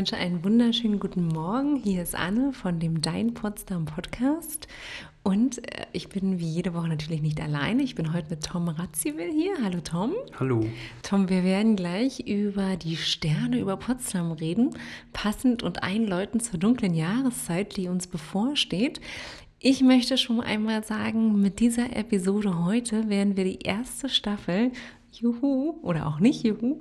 wünsche einen wunderschönen guten Morgen. Hier ist Anne von dem Dein Potsdam Podcast. Und äh, ich bin wie jede Woche natürlich nicht alleine. Ich bin heute mit Tom Radziwill hier. Hallo Tom. Hallo. Tom, wir werden gleich über die Sterne über Potsdam reden, passend und einläutend zur dunklen Jahreszeit, die uns bevorsteht. Ich möchte schon einmal sagen, mit dieser Episode heute werden wir die erste Staffel Juhu oder auch nicht Juhu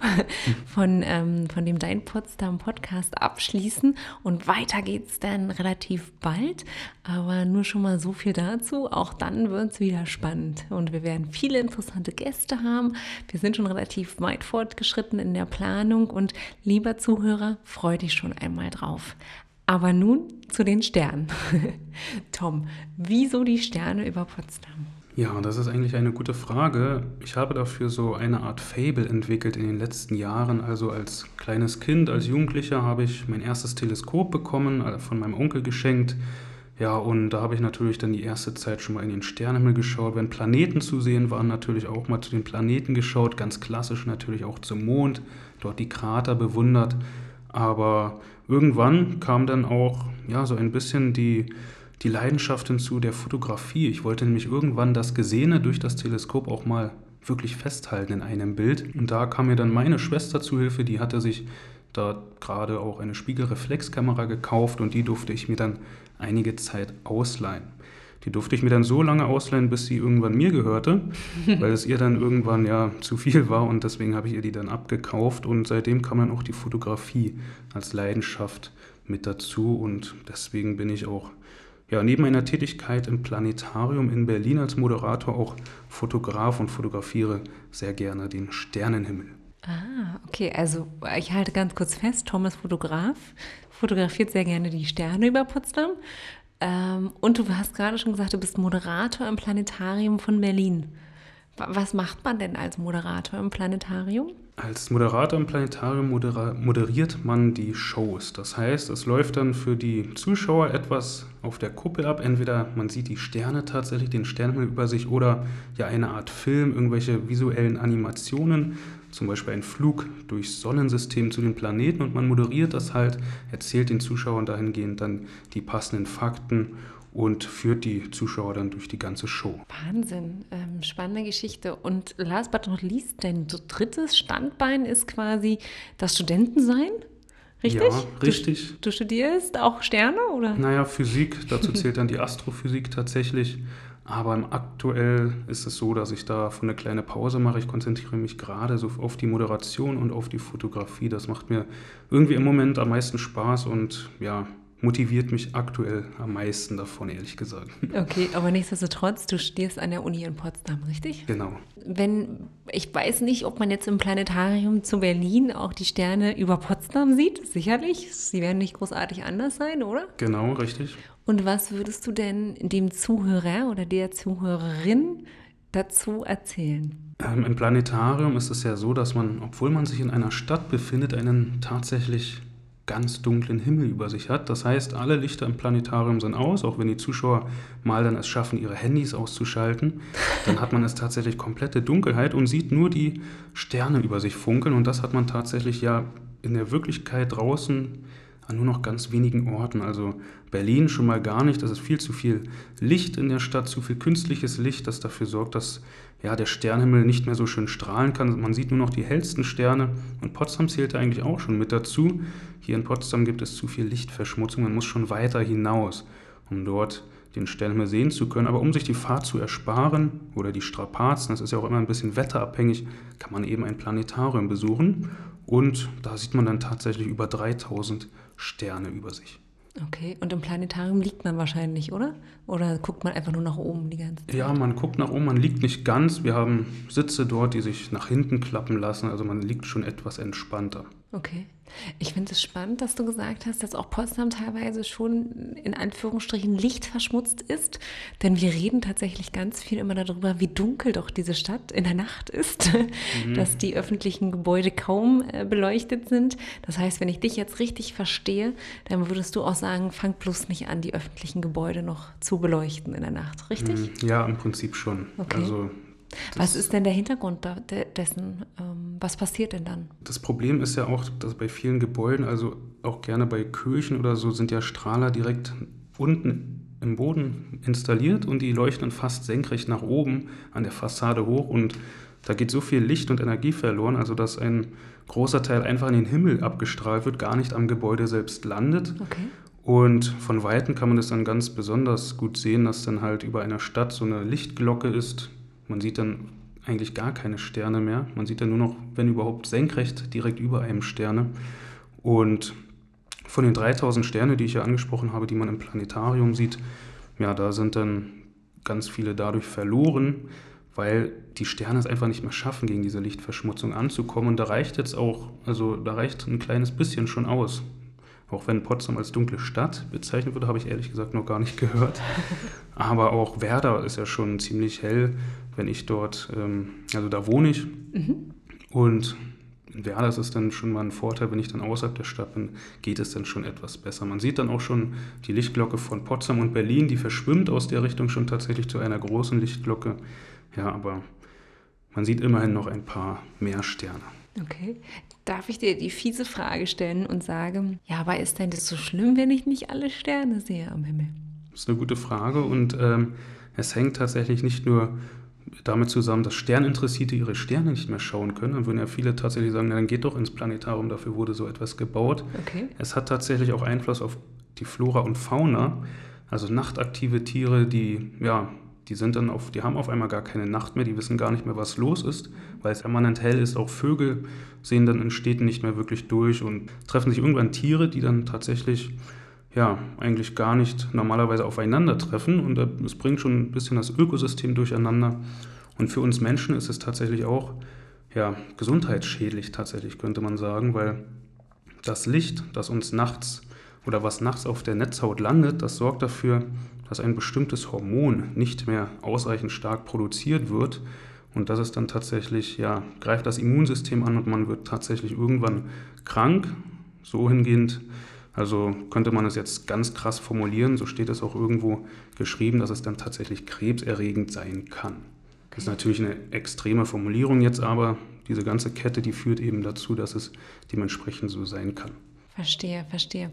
von, ähm, von dem Dein Potsdam Podcast abschließen. Und weiter geht es dann relativ bald. Aber nur schon mal so viel dazu. Auch dann wird es wieder spannend. Und wir werden viele interessante Gäste haben. Wir sind schon relativ weit fortgeschritten in der Planung. Und lieber Zuhörer, freu dich schon einmal drauf. Aber nun zu den Sternen. Tom, wieso die Sterne über Potsdam? Ja, das ist eigentlich eine gute Frage. Ich habe dafür so eine Art Fable entwickelt in den letzten Jahren. Also als kleines Kind, als Jugendlicher habe ich mein erstes Teleskop bekommen, äh, von meinem Onkel geschenkt. Ja, und da habe ich natürlich dann die erste Zeit schon mal in den Sternenhimmel geschaut. Wenn Planeten zu sehen waren, natürlich auch mal zu den Planeten geschaut. Ganz klassisch natürlich auch zum Mond, dort die Krater bewundert. Aber irgendwann kam dann auch ja, so ein bisschen die die Leidenschaft hinzu der Fotografie. Ich wollte nämlich irgendwann das Gesehene durch das Teleskop auch mal wirklich festhalten in einem Bild. Und da kam mir dann meine Schwester zu Hilfe, die hatte sich da gerade auch eine Spiegelreflexkamera gekauft und die durfte ich mir dann einige Zeit ausleihen. Die durfte ich mir dann so lange ausleihen, bis sie irgendwann mir gehörte, weil es ihr dann irgendwann ja zu viel war und deswegen habe ich ihr die dann abgekauft und seitdem kam dann auch die Fotografie als Leidenschaft mit dazu und deswegen bin ich auch ja, neben meiner Tätigkeit im Planetarium in Berlin als Moderator auch Fotograf und fotografiere sehr gerne den Sternenhimmel. Ah, okay. Also ich halte ganz kurz fest, Tom ist Fotograf, fotografiert sehr gerne die Sterne über Potsdam. Ähm, und du hast gerade schon gesagt, du bist Moderator im Planetarium von Berlin. Was macht man denn als Moderator im Planetarium? Als Moderator im Planetarium moderiert man die Shows. Das heißt, es läuft dann für die Zuschauer etwas auf der Kuppel ab. Entweder man sieht die Sterne tatsächlich, den Sternenhimmel über sich oder ja eine Art Film, irgendwelche visuellen Animationen, zum Beispiel ein Flug durchs Sonnensystem zu den Planeten und man moderiert das halt, erzählt den Zuschauern dahingehend dann die passenden Fakten und führt die Zuschauer dann durch die ganze Show. Wahnsinn, ähm, spannende Geschichte. Und last but not least, dein drittes Standbein ist quasi das Studentensein. Richtig? Ja, richtig. Du, du, studierst auch Sterne, oder? Naja, Physik, dazu zählt dann die Astrophysik tatsächlich. Aber aktuell ist es so, dass ich da von eine kleine Pause mache. Ich konzentriere mich gerade so auf die Moderation und auf die Fotografie. Das macht mir irgendwie im Moment am meisten Spaß und ja, motiviert mich aktuell am meisten davon, ehrlich gesagt. Okay, aber nichtsdestotrotz, du studierst an der Uni in Potsdam, richtig? Genau. Wenn, ich weiß nicht, ob man jetzt im Planetarium zu Berlin auch die Sterne über Potsdam sieht, sicherlich. Sie werden nicht großartig anders sein, oder? Genau, richtig. Und was würdest du denn dem Zuhörer oder der Zuhörerin dazu erzählen? Ähm, Im Planetarium ist es ja so, dass man, obwohl man sich in einer Stadt befindet, einen tatsächlich ganz dunklen Himmel über sich hat. Das heißt, alle Lichter im Planetarium sind aus, auch wenn die Zuschauer mal dann es schaffen, ihre Handys auszuschalten. Dann hat man es tatsächlich komplette Dunkelheit und sieht nur die Sterne über sich funkeln. Und das hat man tatsächlich ja in der Wirklichkeit draußen an nur noch ganz wenigen Orten. Also Berlin schon mal gar nicht. Das ist viel zu viel Licht in der Stadt, zu viel künstliches Licht, das dafür sorgt, dass ja, der Sternhimmel nicht mehr so schön strahlen kann. Man sieht nur noch die hellsten Sterne. Und Potsdam zählte eigentlich auch schon mit dazu. Hier in Potsdam gibt es zu viel Lichtverschmutzung. Man muss schon weiter hinaus, um dort den Sternhimmel sehen zu können. Aber um sich die Fahrt zu ersparen oder die Strapazen, das ist ja auch immer ein bisschen wetterabhängig, kann man eben ein Planetarium besuchen. Und da sieht man dann tatsächlich über 3000 Sterne über sich. Okay, und im Planetarium liegt man wahrscheinlich, oder? Oder guckt man einfach nur nach oben die ganze Zeit? Ja, man guckt nach oben, man liegt nicht ganz. Wir haben Sitze dort, die sich nach hinten klappen lassen, also man liegt schon etwas entspannter. Okay. Ich finde es spannend, dass du gesagt hast, dass auch Potsdam teilweise schon in Anführungsstrichen lichtverschmutzt ist. Denn wir reden tatsächlich ganz viel immer darüber, wie dunkel doch diese Stadt in der Nacht ist, mhm. dass die öffentlichen Gebäude kaum äh, beleuchtet sind. Das heißt, wenn ich dich jetzt richtig verstehe, dann würdest du auch sagen, fang bloß nicht an, die öffentlichen Gebäude noch zu beleuchten in der Nacht, richtig? Mhm. Ja, im Prinzip schon. Okay. Also Was ist denn der Hintergrund dessen? Ähm, was passiert denn dann? Das Problem ist ja auch, dass bei vielen Gebäuden, also auch gerne bei Kirchen oder so, sind ja Strahler direkt unten im Boden installiert und die leuchten fast senkrecht nach oben an der Fassade hoch und da geht so viel Licht und Energie verloren, also dass ein großer Teil einfach in den Himmel abgestrahlt wird, gar nicht am Gebäude selbst landet. Okay. Und von Weitem kann man das dann ganz besonders gut sehen, dass dann halt über einer Stadt so eine Lichtglocke ist. Man sieht dann eigentlich gar keine Sterne mehr. Man sieht dann nur noch, wenn überhaupt, senkrecht direkt über einem Sterne. Und von den 3000 Sterne, die ich ja angesprochen habe, die man im Planetarium sieht, ja, da sind dann ganz viele dadurch verloren, weil die Sterne es einfach nicht mehr schaffen, gegen diese Lichtverschmutzung anzukommen. Und da reicht jetzt auch, also da reicht ein kleines bisschen schon aus. Auch wenn Potsdam als dunkle Stadt bezeichnet wird, habe ich ehrlich gesagt noch gar nicht gehört. Aber auch Werder ist ja schon ziemlich hell, wenn ich dort, ähm, also da wohne ich. Mhm. Und in Werder ist es dann schon mal ein Vorteil, wenn ich dann außerhalb der Stadt bin, geht es dann schon etwas besser. Man sieht dann auch schon die Lichtglocke von Potsdam und Berlin, die verschwimmt aus der Richtung schon tatsächlich zu einer großen Lichtglocke. Ja, aber man sieht immerhin noch ein paar mehr Sterne. Okay. Darf ich dir die fiese Frage stellen und sagen, ja, aber ist denn das so schlimm, wenn ich nicht alle Sterne sehe am Himmel? Das ist eine gute Frage und ähm, es hängt tatsächlich nicht nur damit zusammen, dass Sterninteressierte ihre Sterne nicht mehr schauen können. Dann würden ja viele tatsächlich sagen, na, dann geht doch ins Planetarium, dafür wurde so etwas gebaut. Okay. Es hat tatsächlich auch Einfluss auf die Flora und Fauna, also nachtaktive Tiere, die ja die sind dann auf, die haben auf einmal gar keine Nacht mehr, die wissen gar nicht mehr, was los ist, weil es permanent hell ist. Auch Vögel sehen dann in Städten nicht mehr wirklich durch und treffen sich irgendwann Tiere, die dann tatsächlich ja eigentlich gar nicht normalerweise aufeinandertreffen und es bringt schon ein bisschen das Ökosystem durcheinander. Und für uns Menschen ist es tatsächlich auch ja, gesundheitsschädlich, tatsächlich könnte man sagen, weil das Licht, das uns nachts oder was nachts auf der Netzhaut landet, das sorgt dafür, dass ein bestimmtes Hormon nicht mehr ausreichend stark produziert wird. Und das ist dann tatsächlich, ja, greift das Immunsystem an und man wird tatsächlich irgendwann krank. So hingehend, also könnte man es jetzt ganz krass formulieren, so steht es auch irgendwo geschrieben, dass es dann tatsächlich krebserregend sein kann. Das ist natürlich eine extreme Formulierung jetzt, aber diese ganze Kette, die führt eben dazu, dass es dementsprechend so sein kann. Verstehe, verstehe.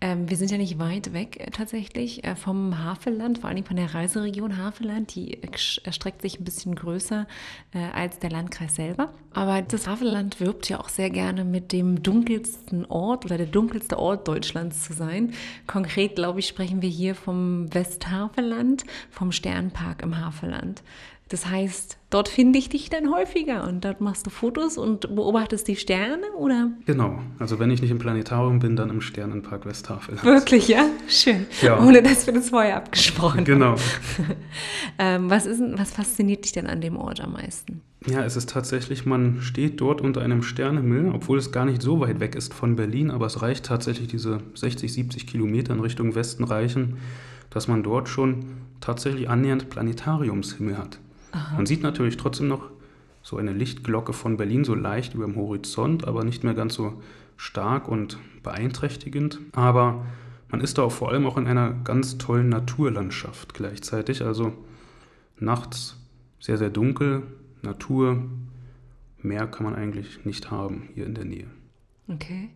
Ähm, wir sind ja nicht weit weg äh, tatsächlich äh, vom Havelland, vor allem von der Reiseregion Havelland. Die erstreckt sich ein bisschen größer äh, als der Landkreis selber. Aber das Havelland wirbt ja auch sehr gerne mit dem dunkelsten Ort oder der dunkelste Ort Deutschlands zu sein. Konkret, glaube ich, sprechen wir hier vom Westhavelland, vom Sternpark im Havelland. Das heißt, dort finde ich dich dann häufiger und dort machst du Fotos und beobachtest die Sterne, oder? Genau. Also wenn ich nicht im Planetarium bin, dann im Sternenpark Westtafel. Wirklich, ja? Schön. Ja. Ohne dass wir das vorher abgesprochen genau. haben. Genau. ähm, was, ist, was fasziniert dich denn an dem Ort am meisten? Ja, es ist tatsächlich, man steht dort unter einem Sternenhimmel, obwohl es gar nicht so weit weg ist von Berlin, aber es reicht tatsächlich diese 60, 70 Kilometer in Richtung Westen reichen, dass man dort schon tatsächlich annähernd Planetariumshimmel hat. Aha. Man sieht natürlich trotzdem noch so eine Lichtglocke von Berlin so leicht über dem Horizont, aber nicht mehr ganz so stark und beeinträchtigend. Aber man ist da auch vor allem auch in einer ganz tollen Naturlandschaft gleichzeitig. Also nachts sehr, sehr dunkel, Natur, mehr kann man eigentlich nicht haben hier in der Nähe. Okay.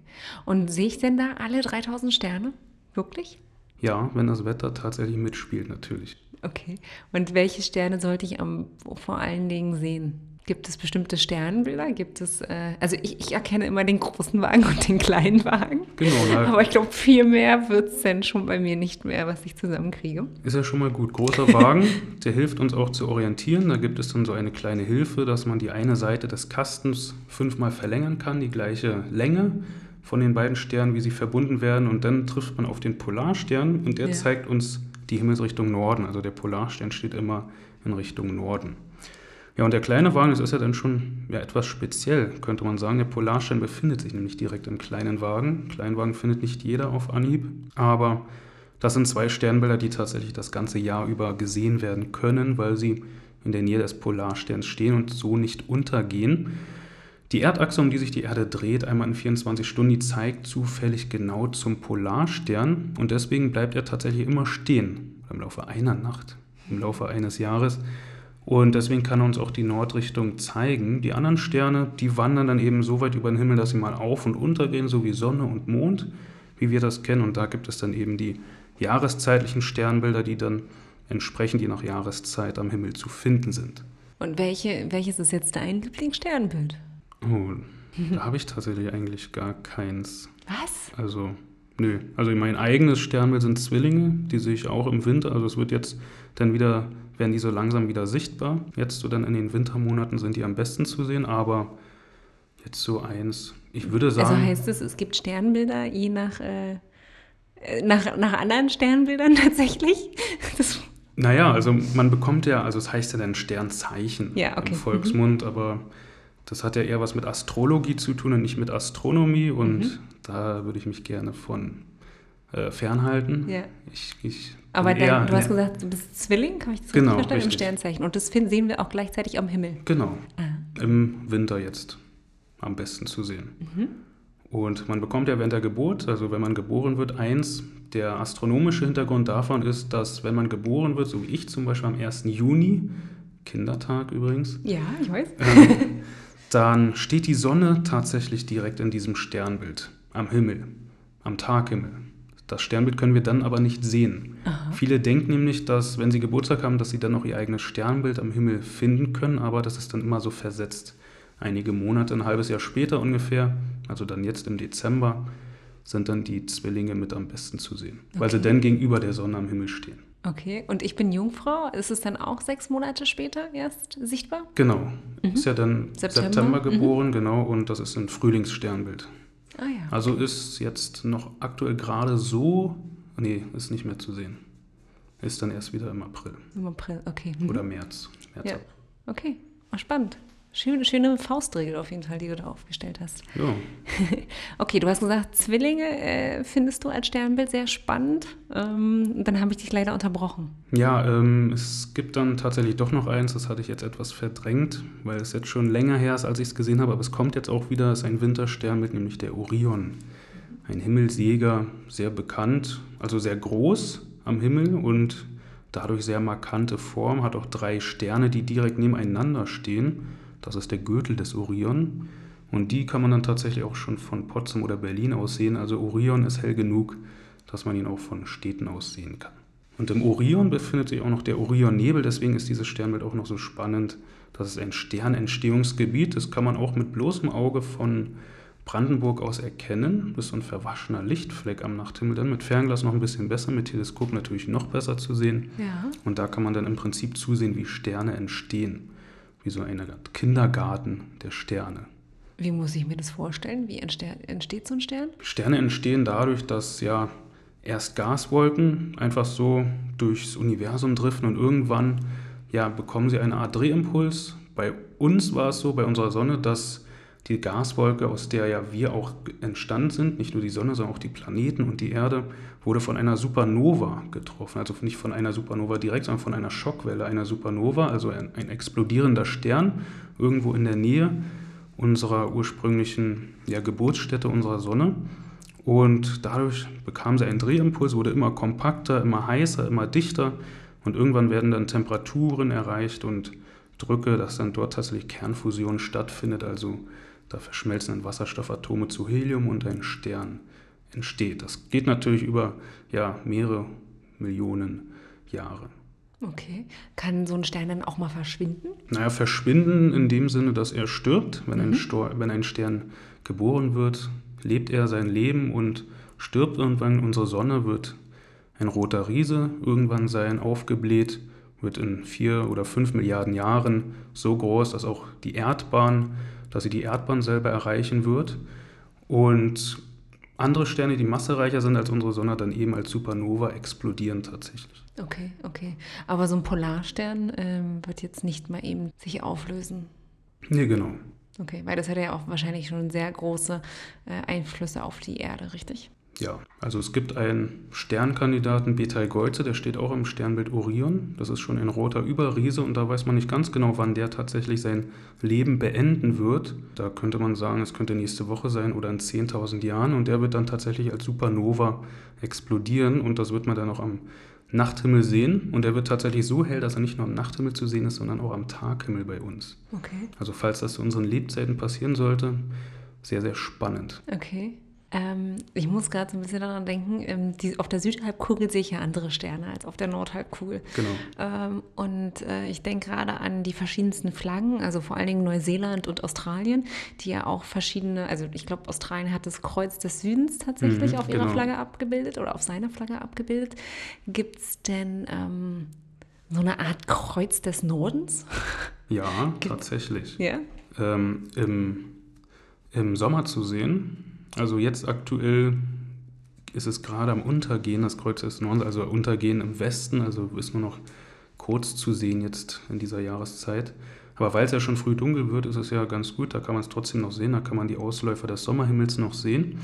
Und sehe ich denn da alle 3000 Sterne? Wirklich? Ja, wenn das Wetter tatsächlich mitspielt, natürlich. Okay. Und welche Sterne sollte ich am, vor allen Dingen sehen? Gibt es bestimmte Sternbilder? Gibt es, äh, also ich, ich, erkenne immer den großen Wagen und den kleinen Wagen. Genau. Na, Aber ich glaube, viel mehr wird es dann schon bei mir nicht mehr, was ich zusammenkriege. Ist ja schon mal gut. Großer Wagen, der hilft uns auch zu orientieren. Da gibt es dann so eine kleine Hilfe, dass man die eine Seite des Kastens fünfmal verlängern kann, die gleiche Länge von den beiden Sternen, wie sie verbunden werden. Und dann trifft man auf den Polarstern und der ja. zeigt uns die Himmelsrichtung Norden. Also der Polarstern steht immer in Richtung Norden. Ja, und der kleine Wagen, das ist ja dann schon ja, etwas speziell, könnte man sagen. Der Polarstern befindet sich nämlich direkt im kleinen Wagen. Kleinwagen findet nicht jeder auf Anhieb, aber das sind zwei Sternbilder, die tatsächlich das ganze Jahr über gesehen werden können, weil sie in der Nähe des Polarsterns stehen und so nicht untergehen. Die Erdachse, um die sich die Erde dreht, einmal in 24 Stunden, die zeigt zufällig genau zum Polarstern und deswegen bleibt er tatsächlich immer stehen im Laufe einer Nacht, im Laufe eines Jahres. Und deswegen kann er uns auch die Nordrichtung zeigen. Die anderen Sterne, die wandern dann eben so weit über den Himmel, dass sie mal auf und unter gehen, so wie Sonne und Mond, wie wir das kennen. Und da gibt es dann eben die jahreszeitlichen Sternbilder, die dann entsprechend je nach Jahreszeit am Himmel zu finden sind. Und welche, welches ist jetzt dein Lieblingssternbild? Oh, da habe ich tatsächlich eigentlich gar keins. Was? Also, nö. Also mein eigenes Sternbild sind Zwillinge, die sehe ich auch im Winter. Also es wird jetzt dann wieder, werden die so langsam wieder sichtbar. Jetzt so dann in den Wintermonaten sind die am besten zu sehen, aber jetzt so eins. Ich würde sagen. Also heißt es, es gibt Sternbilder je nach, äh, nach, nach anderen Sternbildern tatsächlich? Das naja, also man bekommt ja, also es heißt ja dann Sternzeichen ja, okay. im Volksmund, mhm. aber das hat ja eher was mit Astrologie zu tun und nicht mit Astronomie und mhm. da würde ich mich gerne von äh, fernhalten. Ja. Ich, ich aber dann, du hast gesagt, du bist Zwilling, habe ich das genau, richtig verstanden? Richtig. Im Sternzeichen. Und das sehen wir auch gleichzeitig am Himmel. Genau. Ah. Im Winter jetzt am besten zu sehen. Mhm. Und man bekommt ja während der Geburt, also wenn man geboren wird, eins. Der astronomische Hintergrund davon ist, dass wenn man geboren wird, so wie ich zum Beispiel am 1. Juni, Kindertag übrigens. Ja, ich weiß. Äh, dann steht die Sonne tatsächlich direkt in diesem Sternbild am Himmel, am Taghimmel. Das Sternbild können wir dann aber nicht sehen. Aha. Viele denken nämlich, dass wenn sie Geburtstag haben, dass sie dann noch ihr eigenes Sternbild am Himmel finden können, aber das ist dann immer so versetzt. Einige Monate, ein halbes Jahr später ungefähr, also dann jetzt im Dezember, sind dann die Zwillinge mit am besten zu sehen, okay. weil sie dann gegenüber der Sonne am Himmel stehen. Okay, und ich bin Jungfrau. Ist es dann auch sechs Monate später erst sichtbar? Genau. Mhm. Ist ja dann September, September geboren, mhm. genau, und das ist ein Frühlingssternbild. Ah, ja. Also ist jetzt noch aktuell gerade so, nee, ist nicht mehr zu sehen. Ist dann erst wieder im April. Im April, okay. Mhm. Oder März. März ja. Okay, spannend. Schöne, schöne Faustregel auf jeden Fall, die du da aufgestellt hast. Ja. okay, du hast gesagt, Zwillinge äh, findest du als Sternbild sehr spannend. Ähm, dann habe ich dich leider unterbrochen. Ja, ähm, es gibt dann tatsächlich doch noch eins, das hatte ich jetzt etwas verdrängt, weil es jetzt schon länger her ist, als ich es gesehen habe, aber es kommt jetzt auch wieder, es ist ein Wintersternbild, nämlich der Orion. Ein Himmelsjäger, sehr bekannt, also sehr groß am Himmel und dadurch sehr markante Form, hat auch drei Sterne, die direkt nebeneinander stehen das ist der Gürtel des Orion. Und die kann man dann tatsächlich auch schon von Potsdam oder Berlin aus sehen. Also Orion ist hell genug, dass man ihn auch von Städten aus sehen kann. Und im Orion befindet sich auch noch der Orionnebel, deswegen ist dieses Sternbild auch noch so spannend. Das ist ein Sternentstehungsgebiet, das kann man auch mit bloßem Auge von Brandenburg aus erkennen. Das ist so ein verwaschener Lichtfleck am Nachthimmel. Dann mit Fernglas noch ein bisschen besser, mit Teleskop natürlich noch besser zu sehen. Ja. Und da kann man dann im Prinzip zusehen, wie Sterne entstehen wie so eine Art Kindergarten der Sterne. Wie muss ich mir das vorstellen? Wie entsteht so ein Stern? Sterne entstehen dadurch, dass ja erst Gaswolken einfach so durchs Universum driften und irgendwann ja, bekommen sie eine Art Drehimpuls. Bei uns war es so, bei unserer Sonne, dass die Gaswolke, aus der ja wir auch entstanden sind, nicht nur die Sonne, sondern auch die Planeten und die Erde, wurde von einer Supernova getroffen. Also nicht von einer Supernova direkt, sondern von einer Schockwelle einer Supernova, also ein, ein explodierender Stern irgendwo in der Nähe unserer ursprünglichen ja, Geburtsstätte unserer Sonne. Und dadurch bekam sie einen Drehimpuls, wurde immer kompakter, immer heißer, immer dichter. Und irgendwann werden dann Temperaturen erreicht und Drücke, dass dann dort tatsächlich Kernfusion stattfindet. Also da verschmelzen dann Wasserstoffatome zu Helium und ein Stern entsteht. Das geht natürlich über ja, mehrere Millionen Jahre. Okay. Kann so ein Stern dann auch mal verschwinden? Naja, verschwinden in dem Sinne, dass er stirbt. Wenn, mhm. ein, Stor wenn ein Stern geboren wird, lebt er sein Leben und stirbt irgendwann. Unsere Sonne wird ein roter Riese irgendwann sein, aufgebläht, wird in vier oder fünf Milliarden Jahren so groß, dass auch die Erdbahn dass sie die Erdbahn selber erreichen wird. Und andere Sterne, die massereicher sind als unsere Sonne, dann eben als Supernova explodieren tatsächlich. Okay, okay. Aber so ein Polarstern ähm, wird jetzt nicht mal eben sich auflösen. Nee, genau. Okay, weil das hat ja auch wahrscheinlich schon sehr große äh, Einflüsse auf die Erde, richtig? Ja, also es gibt einen Sternkandidaten Betelgeuse, der steht auch im Sternbild Orion. Das ist schon ein roter Überriese und da weiß man nicht ganz genau, wann der tatsächlich sein Leben beenden wird. Da könnte man sagen, es könnte nächste Woche sein oder in 10.000 Jahren und der wird dann tatsächlich als Supernova explodieren und das wird man dann auch am Nachthimmel sehen und er wird tatsächlich so hell, dass er nicht nur am Nachthimmel zu sehen ist, sondern auch am Taghimmel bei uns. Okay. Also falls das zu unseren Lebzeiten passieren sollte, sehr, sehr spannend. Okay. Ähm, ich muss gerade so ein bisschen daran denken, ähm, die, auf der Südhalbkugel sehe ich ja andere Sterne als auf der Nordhalbkugel. Genau. Ähm, und äh, ich denke gerade an die verschiedensten Flaggen, also vor allen Dingen Neuseeland und Australien, die ja auch verschiedene, also ich glaube, Australien hat das Kreuz des Südens tatsächlich Mhm, auf ihrer genau. Flagge abgebildet oder auf seiner Flagge abgebildet. Gibt es denn ähm, so eine Art Kreuz des Nordens? Ja, tatsächlich. ja. ähm, im, im Sommer zu sehen. Also jetzt aktuell ist es gerade am Untergehen, das Kreuz des Nordens, also Untergehen im Westen, also ist nur noch kurz zu sehen jetzt in dieser Jahreszeit. Aber weil es ja schon früh dunkel wird, ist es ja ganz gut, da kann man es trotzdem noch sehen, da kann man die Ausläufer des Sommerhimmels noch sehen.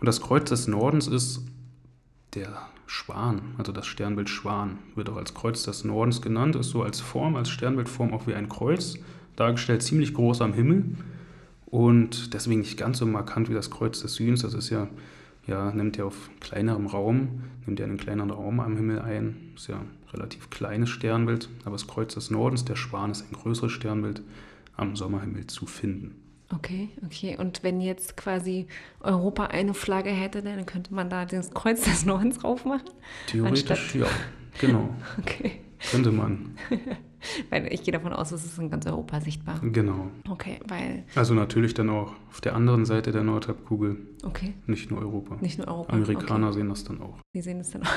Und das Kreuz des Nordens ist der Schwan, also das Sternbild Schwan, wird auch als Kreuz des Nordens genannt, ist so als Form, als Sternbildform auch wie ein Kreuz, dargestellt ziemlich groß am Himmel und deswegen nicht ganz so markant wie das Kreuz des Südens. Das ist ja, ja, nimmt ja auf kleinerem Raum, nimmt ja einen kleineren Raum am Himmel ein, ist ja ein relativ kleines Sternbild, aber das Kreuz des Nordens, der Schwan, ist ein größeres Sternbild am Sommerhimmel zu finden. Okay, okay. Und wenn jetzt quasi Europa eine Flagge hätte, dann könnte man da das Kreuz des Nordens drauf machen? Theoretisch, Anstatt- ja, genau, Okay. Könnte man, Weil ich gehe davon aus, es ist in ganz Europa sichtbar. genau. Okay, weil, Also natürlich dann auch auf der anderen Seite der Nordhalbkugel, okay, nicht nur Europa. nicht nur Europa. Amerikaner Okay. sehen das dann auch. Die sehen es dann auch.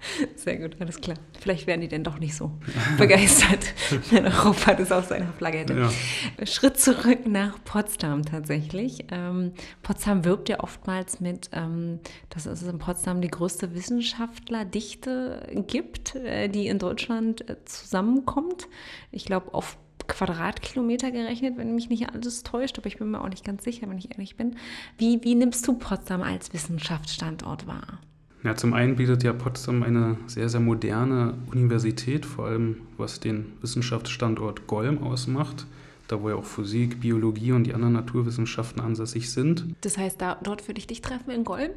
Sehr gut, alles klar. Vielleicht werden die dann doch nicht so begeistert, wenn Europa das auf seiner Flagge hätte. Ja. Schritt zurück nach Potsdam tatsächlich. Ähm, Potsdam wirbt ja oftmals mit, ähm, dass es in Potsdam die größte Wissenschaftlerdichte gibt, äh, die in Deutschland äh, zusammenkommt. Ich glaube, auf Quadratkilometer gerechnet, wenn mich nicht alles täuscht, aber ich bin mir auch nicht ganz sicher, wenn ich ehrlich bin. Wie, wie nimmst du Potsdam als Wissenschaftsstandort wahr? Ja, zum einen bietet ja Potsdam eine sehr, sehr moderne Universität, vor allem was den Wissenschaftsstandort Golm ausmacht, da wo ja auch Physik, Biologie und die anderen Naturwissenschaften ansässig sind. Das heißt, da, dort würde ich dich treffen in Golm?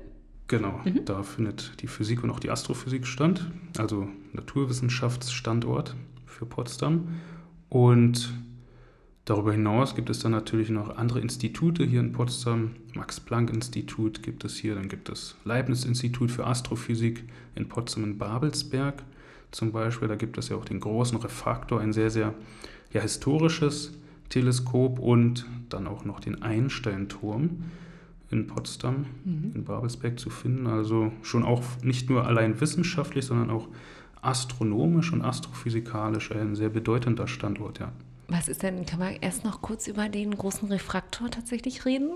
Genau, da findet die Physik und auch die Astrophysik statt, also Naturwissenschaftsstandort für Potsdam. Und darüber hinaus gibt es dann natürlich noch andere Institute hier in Potsdam. Max-Planck-Institut gibt es hier, dann gibt es Leibniz-Institut für Astrophysik in Potsdam in Babelsberg zum Beispiel. Da gibt es ja auch den großen Refraktor, ein sehr, sehr ja, historisches Teleskop und dann auch noch den Einstein-Turm in Potsdam, in Babelsberg zu finden. Also schon auch nicht nur allein wissenschaftlich, sondern auch astronomisch und astrophysikalisch ein sehr bedeutender Standort, ja. Was ist denn, kann man erst noch kurz über den großen Refraktor tatsächlich reden?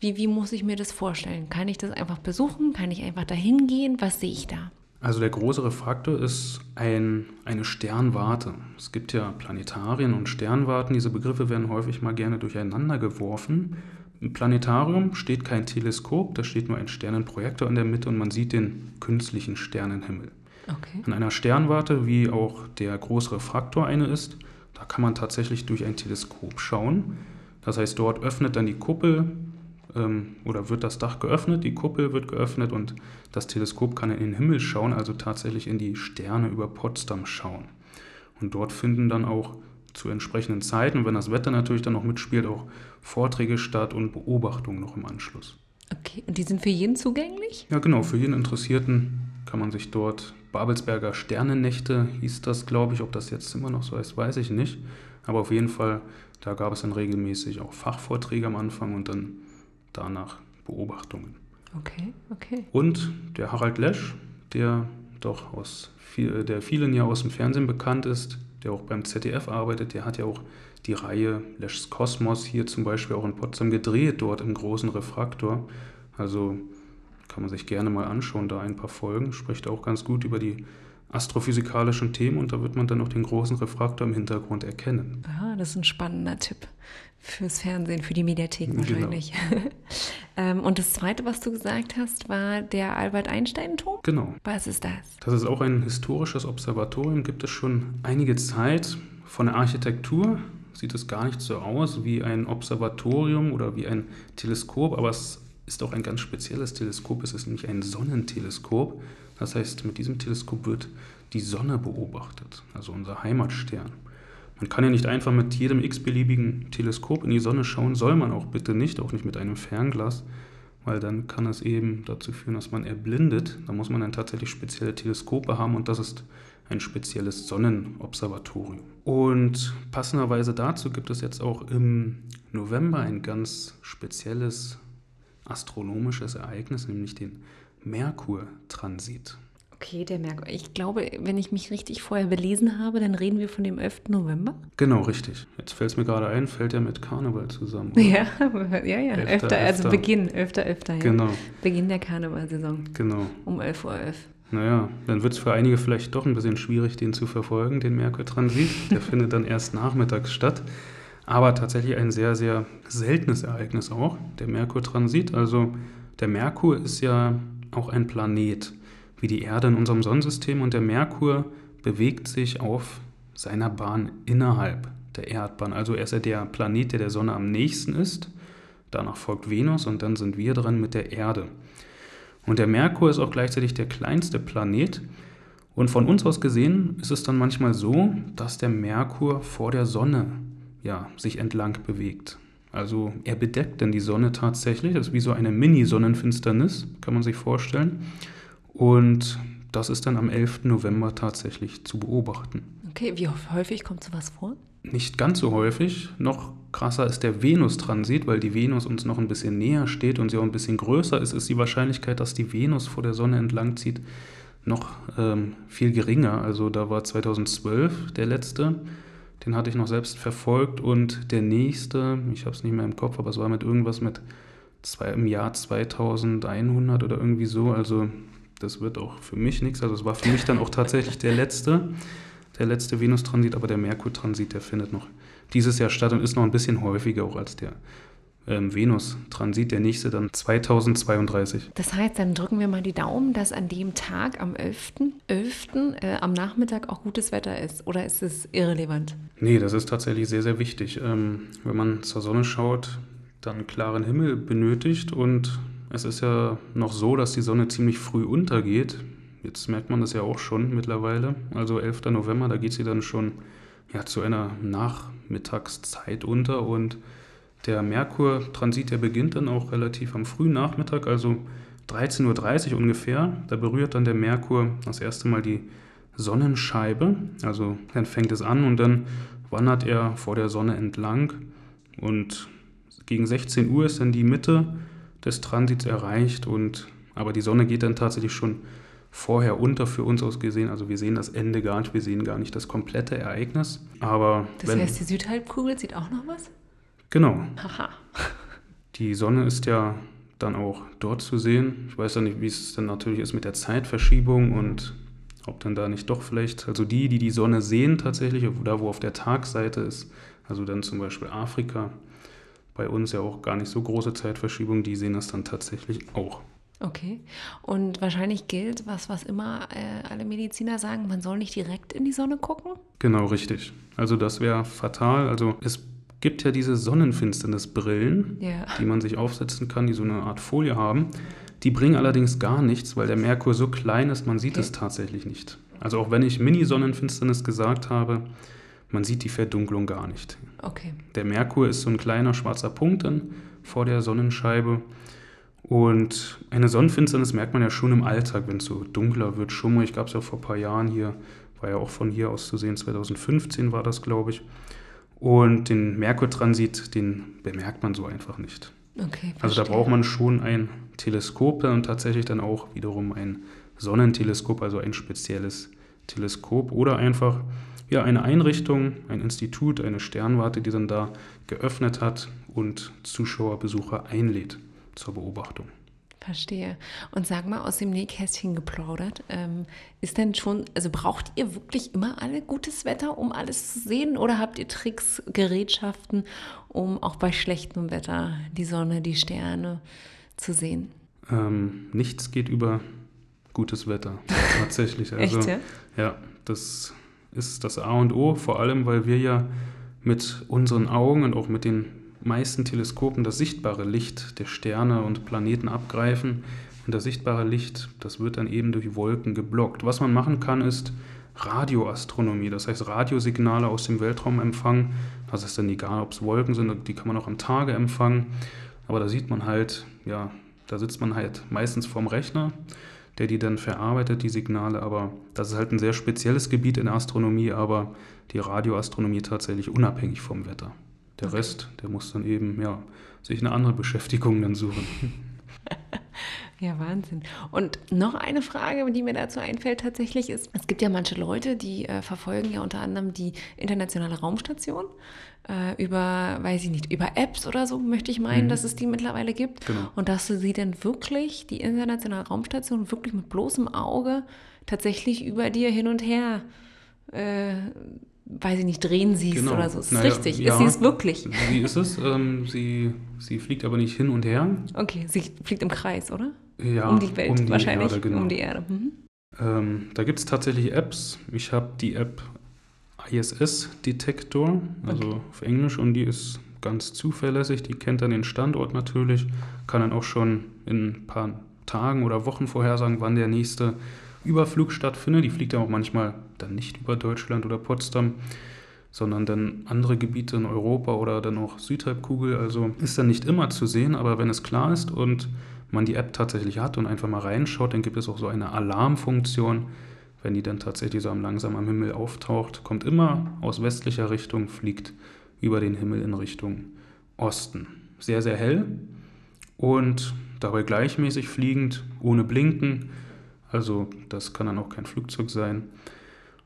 Wie, wie muss ich mir das vorstellen? Kann ich das einfach besuchen? Kann ich einfach dahin gehen? Was sehe ich da? Also der große Refraktor ist ein, eine Sternwarte. Es gibt ja Planetarien und Sternwarten. Diese Begriffe werden häufig mal gerne durcheinander geworfen. Im Planetarium steht kein Teleskop, da steht nur ein Sternenprojektor in der Mitte und man sieht den künstlichen Sternenhimmel. Okay. An einer Sternwarte, wie auch der große Refraktor eine ist, da kann man tatsächlich durch ein Teleskop schauen. Das heißt, dort öffnet dann die Kuppel ähm, oder wird das Dach geöffnet, die Kuppel wird geöffnet und das Teleskop kann in den Himmel schauen, also tatsächlich in die Sterne über Potsdam schauen. Und dort finden dann auch zu entsprechenden Zeiten, wenn das Wetter natürlich dann noch mitspielt, auch Vorträge statt und Beobachtungen noch im Anschluss. Okay, und die sind für jeden zugänglich? Ja, genau. Für jeden Interessierten kann man sich dort Babelsberger Sternennächte hieß das, glaube ich. Ob das jetzt immer noch so heißt, weiß ich nicht. Aber auf jeden Fall, da gab es dann regelmäßig auch Fachvorträge am Anfang und dann danach Beobachtungen. Okay, okay. Und der Harald Lesch, der doch aus viel, der vielen ja aus dem Fernsehen bekannt ist, der auch beim ZDF arbeitet, der hat ja auch die Reihe Leschs Kosmos hier zum Beispiel auch in Potsdam gedreht, dort im großen Refraktor. Also kann man sich gerne mal anschauen, da ein paar Folgen, spricht auch ganz gut über die astrophysikalischen Themen und da wird man dann auch den großen Refraktor im Hintergrund erkennen. Ah, das ist ein spannender Tipp fürs Fernsehen, für die Mediathek Genau. wahrscheinlich. ähm, und das Zweite, was du gesagt hast, war der Albert-Einstein-Turm? Genau. Was ist das? Das ist auch ein historisches Observatorium, gibt es schon einige Zeit. Von der Architektur sieht es gar nicht so aus wie ein Observatorium oder wie ein Teleskop, aber es ist auch ein ganz spezielles Teleskop. Es ist nämlich ein Sonnenteleskop. Das heißt, mit diesem Teleskop wird die Sonne beobachtet, also unser Heimatstern. Man kann ja nicht einfach mit jedem x-beliebigen Teleskop in die Sonne schauen, soll man auch bitte nicht, auch nicht mit einem Fernglas, weil dann kann es eben dazu führen, dass man erblindet. Da muss man dann tatsächlich spezielle Teleskope haben und das ist ein spezielles Sonnenobservatorium. Und passenderweise dazu gibt es jetzt auch im November ein ganz spezielles astronomisches Ereignis, nämlich den Merkur-Transit. Okay, der Merkur. Ich glaube, wenn ich mich richtig vorher belesen habe, dann reden wir von dem 11. November. Genau, richtig. Jetzt fällt es mir gerade ein, fällt ja mit Karneval zusammen. Oder? Ja, ja, ja. 11. 11. Also Beginn, 11. 11. Ja. Genau. Beginn der Karnevalsaison. Genau. Um 11.11 Uhr. 11. Naja, dann wird es für einige vielleicht doch ein bisschen schwierig, den zu verfolgen, den Merkur-Transit. Der findet dann erst nachmittags statt. Aber tatsächlich ein sehr, sehr seltenes Ereignis auch, der Merkur-Transit. Also der Merkur ist ja auch ein Planet wie die Erde in unserem Sonnensystem und der Merkur bewegt sich auf seiner Bahn innerhalb der Erdbahn. Also er ist ja der Planet, der der Sonne am nächsten ist. Danach folgt Venus und dann sind wir dran mit der Erde. Und der Merkur ist auch gleichzeitig der kleinste Planet. Und von uns aus gesehen ist es dann manchmal so, dass der Merkur vor der Sonne ja, sich entlang bewegt. Also er bedeckt dann die Sonne tatsächlich. Das ist wie so eine Mini-Sonnenfinsternis, kann man sich vorstellen. Und das ist dann am 11. November tatsächlich zu beobachten. Okay, wie häufig kommt sowas vor? Nicht ganz so häufig. Noch krasser ist der Venus-Transit, weil die Venus uns noch ein bisschen näher steht und sie auch ein bisschen größer ist, ist die Wahrscheinlichkeit, dass die Venus vor der Sonne entlang zieht, noch ähm, viel geringer. Also da war 2012 der letzte, den hatte ich noch selbst verfolgt und der nächste, ich habe es nicht mehr im Kopf, aber es war mit irgendwas mit zwei, im Jahr 2100 oder irgendwie so. Also das wird auch für mich nichts. Also es war für mich dann auch tatsächlich der letzte, der letzte Venus-Transit, aber der Merkur-Transit, der findet noch dieses Jahr statt und ist noch ein bisschen häufiger auch als der ähm, Venus-Transit, der nächste dann 2032. Das heißt, dann drücken wir mal die Daumen, dass an dem Tag, am 11., 11. Äh, am Nachmittag auch gutes Wetter ist. Oder ist es irrelevant? Nee, das ist tatsächlich sehr, sehr wichtig. Ähm, wenn man zur Sonne schaut, dann klaren Himmel benötigt und es ist ja noch so, dass die Sonne ziemlich früh untergeht. Jetzt merkt man das ja auch schon mittlerweile. Also 11. November, da geht sie dann schon ja, zu einer Nachmittagszeit unter und der Merkur-Transit, der beginnt dann auch relativ am frühen Nachmittag, also 13.30 Uhr ungefähr. Da berührt dann der Merkur das erste Mal die Sonnenscheibe. Also dann fängt es an und dann wandert er vor der Sonne entlang. Und gegen 16 Uhr ist dann die Mitte des Transits erreicht und aber die Sonne geht dann tatsächlich schon vorher unter für uns aus gesehen. Also wir sehen das Ende gar nicht, wir sehen gar nicht das komplette Ereignis. Aber das heißt, die Südhalbkugel sieht auch noch was? Genau. Haha. Die Sonne ist ja dann auch dort zu sehen. Ich weiß ja nicht, wie es dann natürlich ist mit der Zeitverschiebung und ob dann da nicht doch vielleicht, also die, die die Sonne sehen tatsächlich, da wo auf der Tagseite ist, also dann zum Beispiel Afrika, bei uns ja auch gar nicht so große Zeitverschiebung, die sehen das dann tatsächlich auch. Okay. Und wahrscheinlich gilt, was, was immer äh, alle Mediziner sagen, man soll nicht direkt in die Sonne gucken? Genau, richtig. Also das wäre fatal. Also es gibt ja diese Sonnenfinsternisbrillen, ja. die man sich aufsetzen kann, die so eine Art Folie haben. Die bringen allerdings gar nichts, weil der Merkur so klein ist, man sieht okay. es tatsächlich nicht. Also auch wenn ich Mini-Sonnenfinsternis gesagt habe, man sieht die Verdunklung gar nicht. Okay. Der Merkur ist so ein kleiner schwarzer Punkt dann vor der Sonnenscheibe. Und eine Sonnenfinsternis merkt man ja schon im Alltag, wenn es so dunkler wird, schummrig. Gab es ja vor ein paar Jahren hier, war ja auch von hier aus zu sehen, 2015 war das, glaube ich. Und den Merkurtransit, den bemerkt man so einfach nicht. Okay, also da braucht man schon ein Teleskop und tatsächlich dann auch wiederum ein Sonnenteleskop, also ein spezielles Teleskop oder einfach ja, eine Einrichtung, ein Institut, eine Sternwarte, die dann da geöffnet hat und Zuschauer, Besucher einlädt zur Beobachtung. Verstehe. Und sag mal, aus dem Nähkästchen geplaudert, ähm, ist denn schon, also braucht ihr wirklich immer alle gutes Wetter, um alles zu sehen? Oder habt ihr Tricks, Gerätschaften, um auch bei schlechtem Wetter die Sonne, die Sterne zu sehen? Ähm, nichts geht über gutes Wetter, tatsächlich. Also, Echt, ja? Ja, das ist das A und O, vor allem weil wir ja mit unseren Augen und auch mit den meisten Teleskopen das sichtbare Licht der Sterne und Planeten abgreifen. Und das sichtbare Licht, das wird dann eben durch Wolken geblockt. Was man machen kann, ist Radioastronomie, das heißt Radiosignale aus dem Weltraum empfangen. Das ist dann egal, ob es Wolken sind, die kann man auch am Tage empfangen. Aber da sieht man halt, ja, da sitzt man halt meistens vorm Rechner, der die dann verarbeitet, die Signale. Aber das ist halt ein sehr spezielles Gebiet in der Astronomie, aber die Radioastronomie tatsächlich unabhängig vom Wetter. Der okay. Rest, der muss dann eben, ja, sich eine andere Beschäftigung dann suchen. Ja, Wahnsinn. Und noch eine Frage, die mir dazu einfällt tatsächlich ist, es gibt ja manche Leute, die äh, verfolgen ja unter anderem die internationale Raumstation äh, über, weiß ich nicht, über Apps oder so, möchte ich meinen, mhm. dass es die mittlerweile gibt. Genau. Und dass du sie dann wirklich, die internationale Raumstation, wirklich mit bloßem Auge tatsächlich über dir hin und her äh, weiß ich nicht, drehen siehst genau. oder so. Ist naja, richtig? Ja, ist sie es wirklich? Sie ist es. Ähm, sie, sie fliegt aber nicht hin und her. Okay, sie fliegt im Kreis, oder? Ja, um die Welt um die wahrscheinlich, Erde, genau. um die Erde. Mhm. Ähm, da gibt es tatsächlich Apps. Ich habe die App ISS Detector, also okay. auf Englisch, und die ist ganz zuverlässig. Die kennt dann den Standort natürlich, kann dann auch schon in ein paar Tagen oder Wochen vorhersagen, wann der nächste Überflug stattfindet. Die fliegt ja auch manchmal dann nicht über Deutschland oder Potsdam, sondern dann andere Gebiete in Europa oder dann auch Südhalbkugel. Also ist dann nicht immer zu sehen, aber wenn es klar ist und man die App tatsächlich hat und einfach mal reinschaut, dann gibt es auch so eine Alarmfunktion. Wenn die dann tatsächlich so langsam am Himmel auftaucht, kommt immer aus westlicher Richtung, fliegt über den Himmel in Richtung Osten. Sehr, sehr hell und dabei gleichmäßig fliegend, ohne Blinken. Also das kann dann auch kein Flugzeug sein.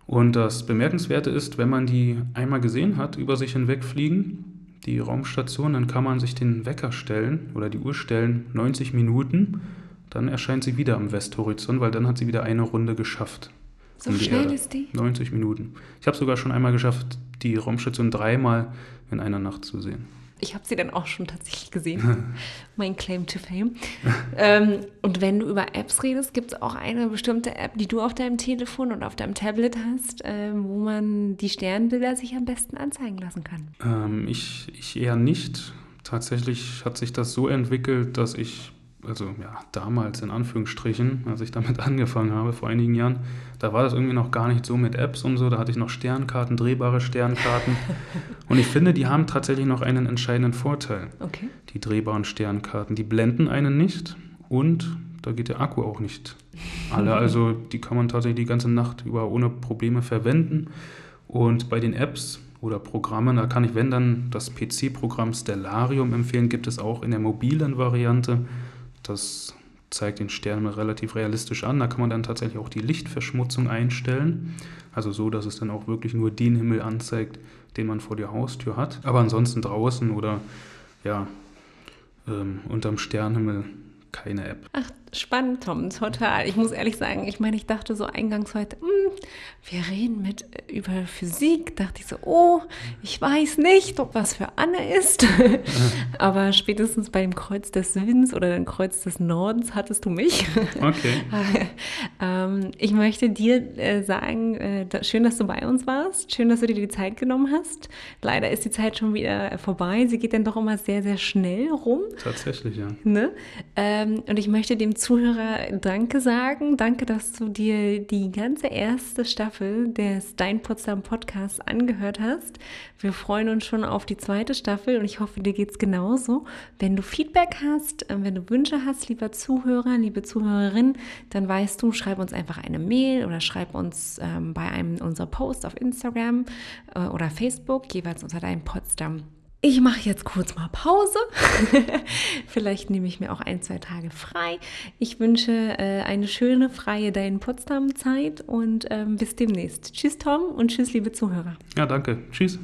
Und das Bemerkenswerte ist, wenn man die einmal gesehen hat, über sich hinweg fliegen, die Raumstation, dann kann man sich den Wecker stellen oder die Uhr stellen, 90 Minuten, dann erscheint sie wieder am Westhorizont, weil dann hat sie wieder eine Runde geschafft. So schnell Erde. ist die? 90 Minuten. Ich habe sogar schon einmal geschafft, die Raumstation dreimal in einer Nacht zu sehen. Ich habe sie dann auch schon tatsächlich gesehen. mein Claim to Fame. ähm, und wenn du über Apps redest, gibt es auch eine bestimmte App, die du auf deinem Telefon und auf deinem Tablet hast, äh, wo man die Sternbilder sich am besten anzeigen lassen kann? Ähm, ich, ich eher nicht. Tatsächlich hat sich das so entwickelt, dass ich also ja, damals in Anführungsstrichen, als ich damit angefangen habe, vor einigen Jahren, da war das irgendwie noch gar nicht so mit Apps und so. Da hatte ich noch Sternkarten, drehbare Sternkarten. und ich finde, die haben tatsächlich noch einen entscheidenden Vorteil. Okay. Die drehbaren Sternkarten. Die blenden einen nicht und da geht der Akku auch nicht alle. Also die kann man tatsächlich die ganze Nacht über ohne Probleme verwenden. Und bei den Apps oder Programmen, da kann ich, wenn dann, das PC-Programm Stellarium empfehlen, gibt es auch in der mobilen Variante. Das zeigt den Stern relativ realistisch an. Da kann man dann tatsächlich auch die Lichtverschmutzung einstellen. Also so, dass es dann auch wirklich nur den Himmel anzeigt, den man vor der Haustür hat. Aber ansonsten draußen oder ja, ähm, unterm Sternhimmel keine App. Ach, spannend, Tom, total. Ich muss ehrlich sagen, ich meine, ich dachte so eingangs heute, mh, hm, wir reden mit äh, über Physik. Dachte ich so, oh, ich weiß nicht, ob was für Anne ist. Aber spätestens bei dem Kreuz des Südens oder dem Kreuz des Nordens hattest du mich. Okay. ähm, ich möchte dir äh, sagen, äh, da, schön, dass du bei uns warst. Schön, dass du dir die Zeit genommen hast. Leider ist die Zeit schon wieder vorbei. Sie geht dann doch immer sehr, sehr schnell rum. Tatsächlich, ja. Ne? Ähm, und ich möchte dem Zuhörer Danke sagen. Danke, dass du dir die ganze erste Staffel des Dein Potsdam Podcasts angehört hast. Wir freuen uns schon auf die zweite Staffel und ich hoffe, dir geht es genauso. Wenn du Feedback hast, äh, wenn du Wünsche hast, lieber Zuhörer, liebe Zuhörerin, dann weißt du, schreib uns einfach eine Mail oder schreib uns ähm, bei einem unserer Posts auf Instagram äh, oder Facebook, jeweils unter deinem Potsdam ich mache jetzt kurz mal Pause. Vielleicht nehme ich mir auch ein, zwei Tage frei. Ich wünsche äh, eine schöne, freie Dein Potsdam-Zeit und ähm, bis demnächst. Tschüss, Tom, und tschüss, liebe Zuhörer. Ja, danke. Tschüss.